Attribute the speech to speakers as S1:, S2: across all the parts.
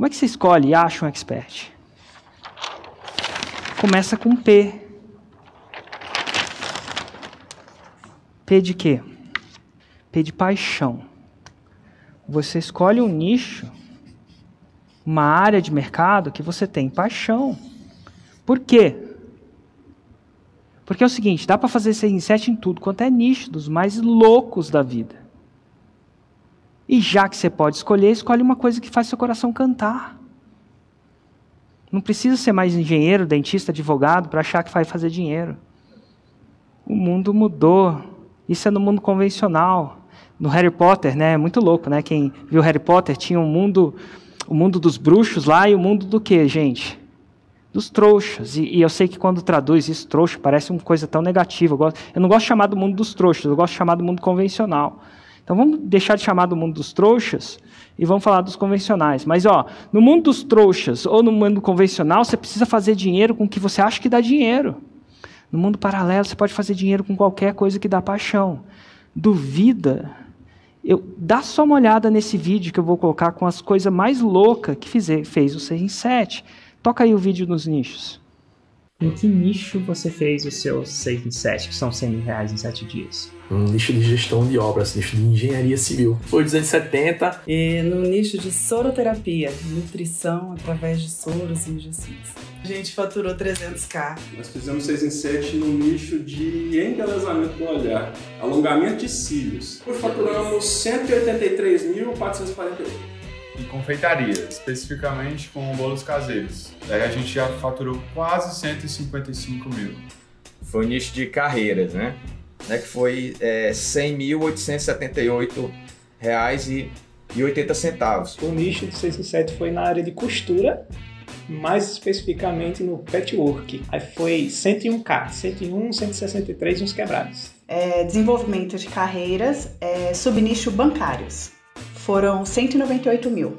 S1: Como é que você escolhe e acha um expert? Começa com P. P de quê? P de paixão. Você escolhe um nicho, uma área de mercado que você tem paixão. Por quê? Porque é o seguinte, dá para fazer 6 em 7 em tudo, quanto é nicho, dos mais loucos da vida. E já que você pode escolher, escolhe uma coisa que faz seu coração cantar. Não precisa ser mais engenheiro, dentista, advogado para achar que vai fazer dinheiro. O mundo mudou. Isso é no mundo convencional. No Harry Potter, né? É muito louco, né? Quem viu Harry Potter tinha um mundo, o mundo dos bruxos lá e o mundo do quê, gente? Dos trouxas. E, e eu sei que quando traduz isso, trouxa, parece uma coisa tão negativa. Eu, gosto, eu não gosto de chamar do mundo dos trouxas, eu gosto de chamar do mundo convencional. Então vamos deixar de chamar do mundo dos trouxas e vamos falar dos convencionais. Mas ó, no mundo dos trouxas ou no mundo convencional, você precisa fazer dinheiro com o que você acha que dá dinheiro. No mundo paralelo, você pode fazer dinheiro com qualquer coisa que dá paixão. Duvida? Eu, dá só uma olhada nesse vídeo que eu vou colocar com as coisas mais loucas que fiz, fez o 6 em 7. Toca aí o vídeo nos nichos. Em que nicho você fez o seu 6 em 7, que são 100 mil reais em 7 dias?
S2: Um nicho de gestão de obras, nicho de engenharia civil. Foi 270.
S3: E no nicho de soroterapia, nutrição através de soros e injeções. A gente faturou 300k.
S4: Nós fizemos 6 em 7 no nicho de embelezamento do olhar, alongamento de cílios. Faturamos 183.448
S5: em confeitaria, especificamente com bolos caseiros. Daí a gente já faturou quase 155 mil.
S6: Foi o nicho de carreiras, né? Né que foi é, 100.878 reais e, e 80 centavos.
S7: O nicho do 6 e 7 foi na área de costura, mais especificamente no patchwork. Aí foi 101k, 101, 163 uns quebrados.
S8: É, desenvolvimento de carreiras, é, subnicho bancários foram 198 mil.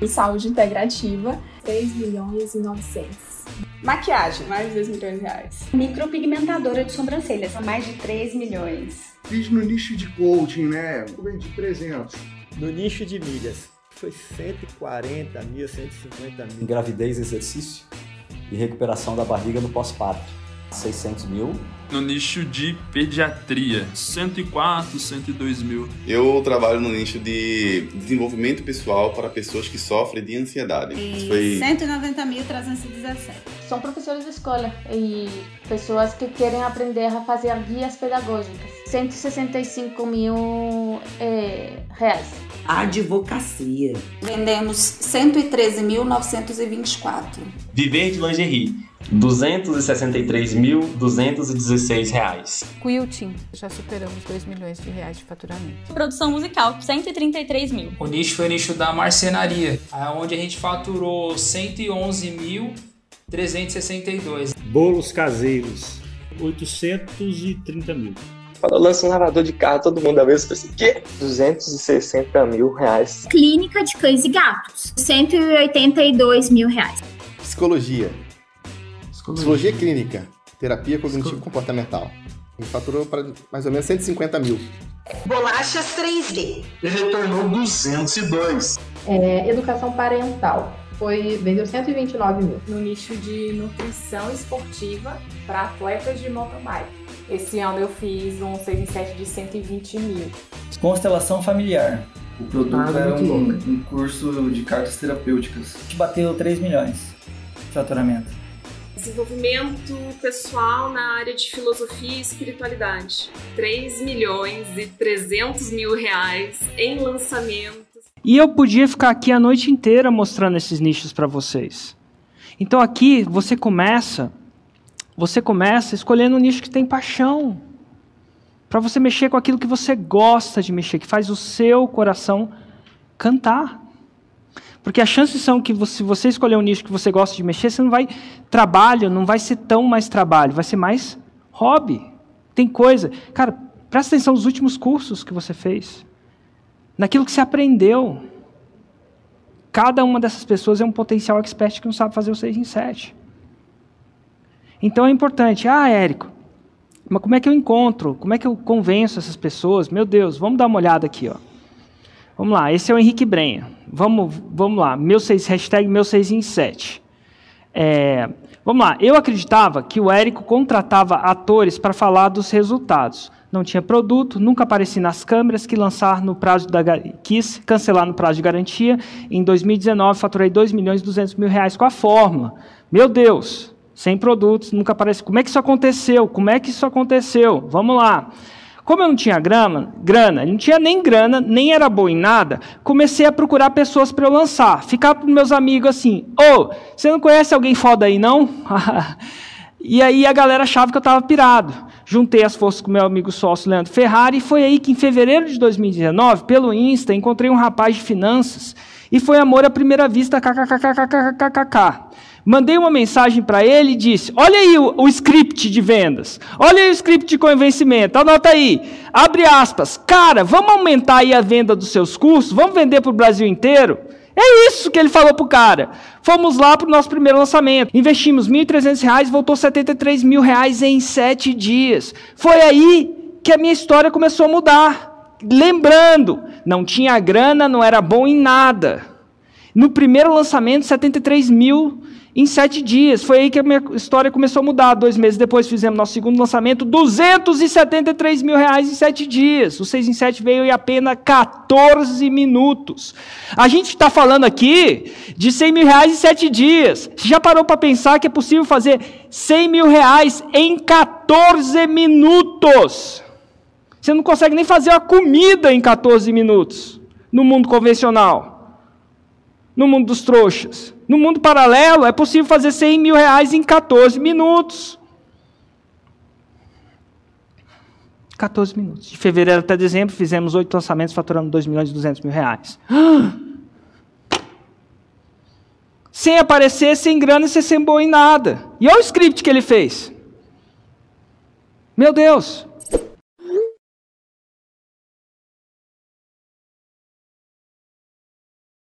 S9: Em saúde integrativa, 3 milhões e 900.
S10: Maquiagem, mais de 2 milhões de reais.
S11: Micropigmentadora de sobrancelhas, mais de 3 milhões.
S12: Fiz no nicho de coaching, né? Vendi 300.
S13: No nicho de milhas, foi 140 mil, 150 mil.
S14: Gravidez, exercício e recuperação da barriga no pós-parto 600 mil.
S15: No nicho de pediatria, 104, 102 mil.
S16: Eu trabalho no nicho de desenvolvimento pessoal para pessoas que sofrem de ansiedade.
S17: E foi... 190.317.
S18: São professores de escola e pessoas que querem aprender a fazer guias pedagógicas. 165 mil é, reais.
S19: Advocacia.
S20: Vendemos 113.924.
S21: Viver de lingerie 263.216 reais.
S22: Quilting, já superamos 2 milhões de reais de faturamento.
S23: Produção musical, 133 mil.
S24: O nicho foi o nicho da marcenaria, onde a gente faturou 111.362.
S25: Bolos caseiros, 830 mil.
S26: Quando eu lanço um lavador de carro, todo mundo da vez pensa, quê? 260 mil reais.
S23: Clínica de cães e gatos, 182 mil reais.
S27: Psicologia, Psicologia clínica, terapia cognitivo-comportamental. Gente faturou para mais ou menos 150 mil.
S28: Bolachas 3D.
S29: E retornou 202.
S30: É, educação parental. Foi, vendeu 129 mil.
S31: No nicho de nutrição esportiva para atletas de mountain bike. Esse ano eu fiz um 6 em 7 de 120 mil.
S32: Constelação familiar.
S33: O produto ah, era um, um, curso de cartas terapêuticas.
S32: A gente bateu 3 milhões de faturamento
S34: desenvolvimento pessoal na área de filosofia e espiritualidade. 3 milhões e 300 mil reais em lançamentos.
S1: E eu podia ficar aqui a noite inteira mostrando esses nichos para vocês. Então aqui você começa, você começa escolhendo um nicho que tem paixão. Para você mexer com aquilo que você gosta de mexer, que faz o seu coração cantar. Porque as chances são que se você escolher um nicho que você gosta de mexer, você não vai. Trabalho não vai ser tão mais trabalho, vai ser mais hobby. Tem coisa. Cara, presta atenção nos últimos cursos que você fez. Naquilo que você aprendeu. Cada uma dessas pessoas é um potencial expert que não sabe fazer o 6 em 7. Então é importante. Ah, Érico, mas como é que eu encontro? Como é que eu convenço essas pessoas? Meu Deus, vamos dar uma olhada aqui. Ó. Vamos lá, esse é o Henrique Brenha. Vamos, vamos lá. Meu seis, hashtag meu 6 em 7. É, vamos lá. Eu acreditava que o Érico contratava atores para falar dos resultados. Não tinha produto, nunca apareci nas câmeras, que lançar no prazo da, quis cancelar no prazo de garantia. Em 2019, faturei 2 milhões e 200 mil reais com a fórmula. Meu Deus, sem produtos, nunca apareci. Como é que isso aconteceu? Como é que isso aconteceu? Vamos lá. Como eu não tinha grana, grana, não tinha nem grana, nem era bom em nada, comecei a procurar pessoas para eu lançar. Ficar para meus amigos assim: Ô, oh, você não conhece alguém foda aí não? e aí a galera achava que eu estava pirado. Juntei as forças com meu amigo sócio Leandro Ferrari e foi aí que em fevereiro de 2019, pelo Insta, encontrei um rapaz de finanças e foi amor à primeira vista, kkkkkkkk. Mandei uma mensagem para ele e disse: Olha aí o, o, script de vendas, olha aí o script de convencimento, anota aí, abre aspas, cara, vamos aumentar aí a venda dos seus cursos, vamos vender para o Brasil inteiro? É isso que ele falou para o cara. Fomos lá para o nosso primeiro lançamento, investimos R$ 1.300, voltou 73 mil reais em sete dias. Foi aí que a minha história começou a mudar. Lembrando, não tinha grana, não era bom em nada. No primeiro lançamento, 73 mil em sete dias. Foi aí que a minha história começou a mudar. Dois meses depois fizemos nosso segundo lançamento, 273 mil reais em sete dias. O 6 em 7 veio em apenas 14 minutos. A gente está falando aqui de 100 mil reais em sete dias. Você já parou para pensar que é possível fazer 100 mil reais em 14 minutos? Você não consegue nem fazer uma comida em 14 minutos no mundo convencional no mundo dos trouxas. No mundo paralelo, é possível fazer 100 mil reais em 14 minutos. 14 minutos. De fevereiro até dezembro, fizemos oito lançamentos, faturando 2 milhões e 200 mil reais. Sem aparecer, sem grana e sem ser bom em nada. E olha o script que ele fez. Meu Deus.